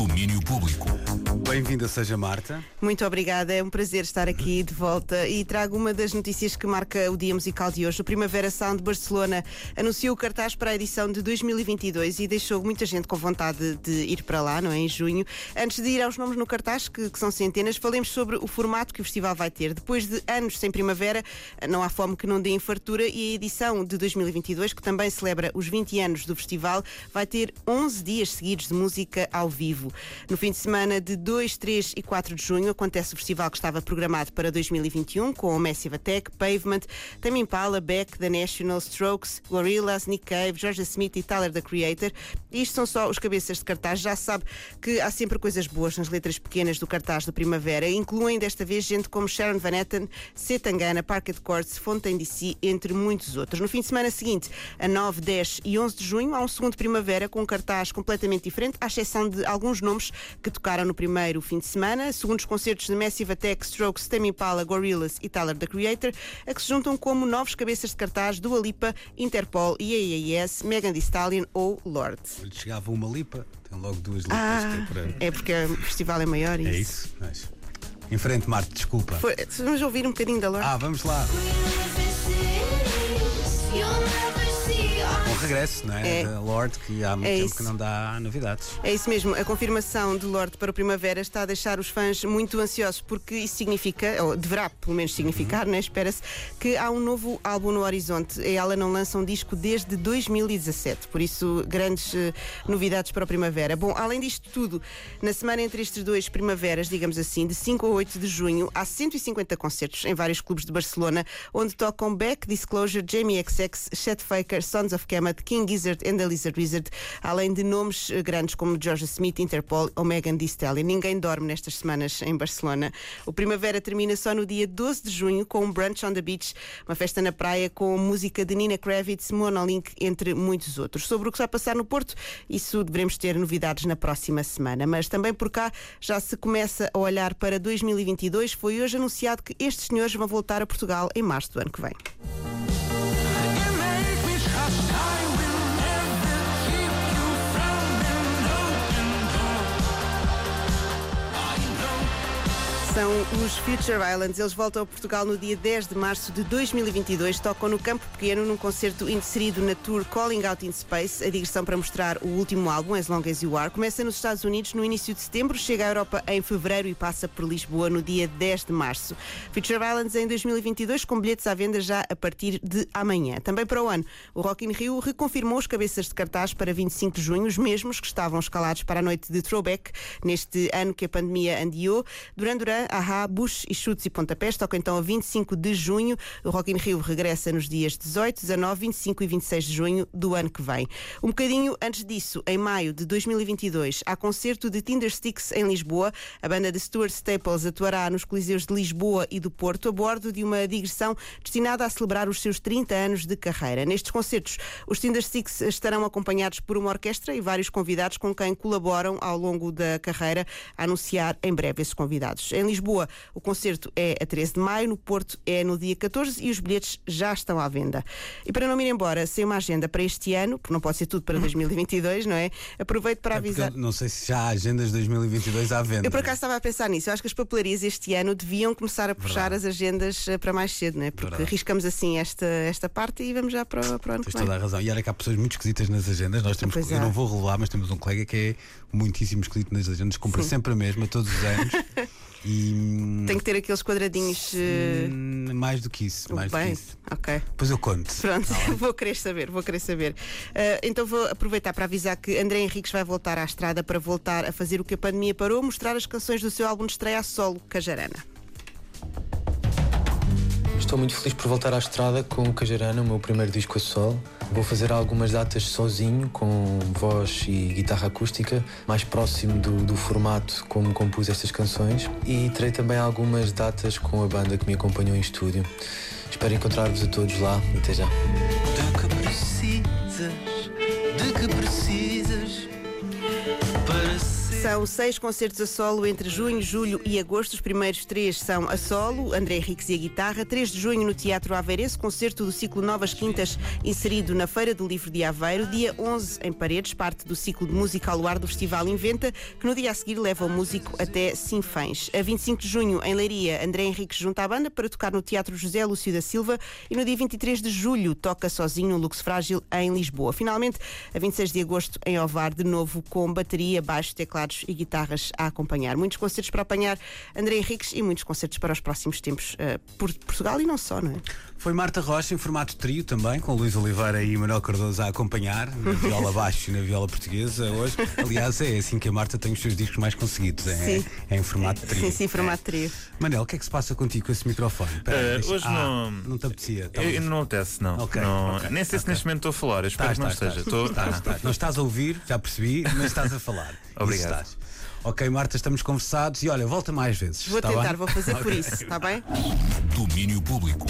Domínio Público. Bem-vinda seja Marta. Muito obrigada, é um prazer estar aqui de volta e trago uma das notícias que marca o dia musical de hoje. O Primavera Sound Barcelona anunciou o cartaz para a edição de 2022 e deixou muita gente com vontade de ir para lá, não é? Em junho. Antes de ir aos nomes no cartaz, que, que são centenas, falemos sobre o formato que o festival vai ter. Depois de anos sem primavera, não há fome que não dê em fartura e a edição de 2022, que também celebra os 20 anos do festival, vai ter 11 dias seguidos de música ao vivo. No fim de semana de 2, 3 e 4 de junho acontece o festival que estava programado para 2021 com o Massive Attack, Pavement, Tame Impala, Beck, The National, Strokes, Gorillaz, Nick Cave, Georgia Smith e Tyler, The Creator. Isto são só os cabeças de cartaz. Já sabe que há sempre coisas boas nas letras pequenas do cartaz do Primavera. Incluem desta vez gente como Sharon Van Etten, C. Tangana, Parket Courts, Fontaine DC, entre muitos outros. No fim de semana seguinte, a 9, 10 e 11 de junho, há um segundo Primavera com um cartaz completamente diferente, à exceção de alguns nomes que tocaram no primeiro fim de semana, segundo os concertos de Massive Attack, Strokes, Tame Impala, Gorillaz e Tyler, The Creator, a que se juntam como novos cabeças de cartaz do Alipa, Interpol, IAAS, Megan Thee Stallion ou Lorde. Lhe chegava uma lipa, tem logo duas lipas Ah, é é porque o festival é maior e É isso. Mas... Em frente, Marta, desculpa. Foi- vamos ouvir um bocadinho da Lorde? Ah, vamos lá. Bom regresso, não é? É. Da Lord, que há muito É tempo isso. que não dá novidades. É isso mesmo, a confirmação de Lorde para o Primavera está a deixar os fãs muito ansiosos, porque isso significa, ou deverá pelo menos significar, né? espera-se, que há um novo álbum no horizonte. E ela não lança um disco desde 2017, por isso grandes eh, novidades para o Primavera. Bom, além disto tudo, na semana entre estes dois primaveras, digamos assim, de 5 a 8 de junho, há 150 concertos em vários clubes de Barcelona, onde tocam Beck, Disclosure, Jamie XX, Chet Faker, Sons of Kemet, King Gizzard and the Lizard Wizard, além de nomes eh, grandes como Georgia Smith, Interpol ou Megan Thee Stallion. Ninguém dorme nestas semanas em Barcelona. O Primavera termina só no dia 12 de junho com um brunch on the beach, uma festa na praia com música de Nina Kravitz, Monolink, entre muitos outros. Sobre o que vai passar no Porto, isso devemos ter novidades na próxima semana. Mas também por cá já se começa a olhar para 2022. Foi hoje anunciado que estes senhores vão voltar a Portugal em março do ano que vem. São os Future Islands. Eles voltam a Portugal no dia 10 de março de 2022. Tocam no Campo Pequeno num concerto inserido na tour Calling Out in Space, a digressão para mostrar o último álbum, As Long As You Are. Começa nos Estados Unidos no início de setembro, chega à Europa em fevereiro e passa por Lisboa no dia 10 de março. Future Islands em 2022 com bilhetes à venda já a partir de amanhã. Também para o ano, o Rock in Rio reconfirmou os cabeças de cartaz para 25 de junho, os mesmos que estavam escalados para a noite de Throwback, neste ano que a pandemia andiou. Duran Duran, Bush e Chutes e Pontapés tocam então a 25 de junho. O Rock in Rio regressa nos dias 18, 19, 25 e 26 de junho do ano que vem. Um bocadinho antes disso, em maio de 2022, há concerto de Tinder Sticks em Lisboa. A banda de Stuart Staples atuará nos Coliseus de Lisboa e do Porto a bordo de uma digressão destinada a celebrar os seus 30 anos de carreira. Nestes concertos, os Tinder Sticks estarão acompanhados por uma orquestra e vários convidados com quem colaboram ao longo da carreira, a anunciar em breve esses convidados. Em Lisboa, o concerto é a 13 de maio, no Porto é no dia 14 e os bilhetes já estão à venda. E para não me ir embora sem uma agenda para este ano, porque não pode ser tudo para 2022, não é? Aproveito para É avisar. não sei se já há agendas de 2022 à venda. Eu por acaso estava a pensar nisso. Eu acho que as papelarias este ano deviam começar a puxar Verdade. as agendas eh, para mais cedo, não é? Porque Verdade. riscamos assim esta, esta parte e vamos já para, para o ano que Tens vem. toda a razão. E olha que há pessoas muito esquisitas nas agendas. Nós temos, Pois eu é. não vou revelar, mas temos um colega que é muitíssimo esquisito nas agendas, compra sempre a mesma todos os anos. e Tem que ter aqueles quadradinhos. hum, mais do que isso, mais do que bem, isso. ok. Depois eu conto. Pronto, vou querer saber, vou querer saber. Ah, então vou aproveitar para avisar que André Henriques vai voltar à estrada para voltar a fazer o que a pandemia parou, mostrar as canções do seu álbum de estreia a solo, Cajarana. Estou muito feliz por voltar à estrada com o Cajarana, o meu primeiro disco a solo. Vou fazer algumas datas sozinho, com voz e guitarra acústica, mais próximo do, do formato como compus estas canções. E terei também algumas datas com a banda que me acompanhou em estúdio. Espero encontrar-vos a todos lá até já. Que precisas, de que precisas São seis concertos a solo entre junho, julho e agosto. Os primeiros três são a solo, André Henriques e a guitarra. 3 de junho no Teatro Aveirense, concerto do ciclo Novas Quintas, inserido na Feira do Livro de Aveiro. Dia 11 em Paredes, parte do ciclo de música ao luar do Festival Inventa, que no dia a seguir leva o músico até Sinfãs. A 25 de junho, em Leiria, André Henriques junta a banda para tocar no Teatro José Lúcio da Silva e no dia 23 de julho toca sozinho no Lux Frágil em Lisboa. Finalmente, a 26 de agosto, em Ovar, de novo com bateria, baixo, teclados e guitarras a acompanhar. Muitos concertos para apanhar André Henriques e muitos concertos para os próximos tempos uh, por Portugal e não só, não é? Foi Marta Rocha em formato trio também, com Luís Oliveira e Manuel Cardoso a acompanhar, na viola baixo e na viola portuguesa hoje. Aliás, é assim que a Marta tem os seus discos mais conseguidos, é, é em formato trio. Sim, sim, formato trio. Manel, o que é que se passa contigo com esse microfone? Pera, uh, hoje ah, não. Não te apetecia? Eu, não apetece, não. Okay, não okay, nem sei okay. se neste momento estou a falar, eu espero que não esteja. Estou... Não estás a ouvir, já percebi, mas estás a falar. Obrigado. Ok, Marta, estamos conversados e olha, volta mais vezes. Vou tá tentar, bem? vou fazer por isso, está bem? Domínio Público.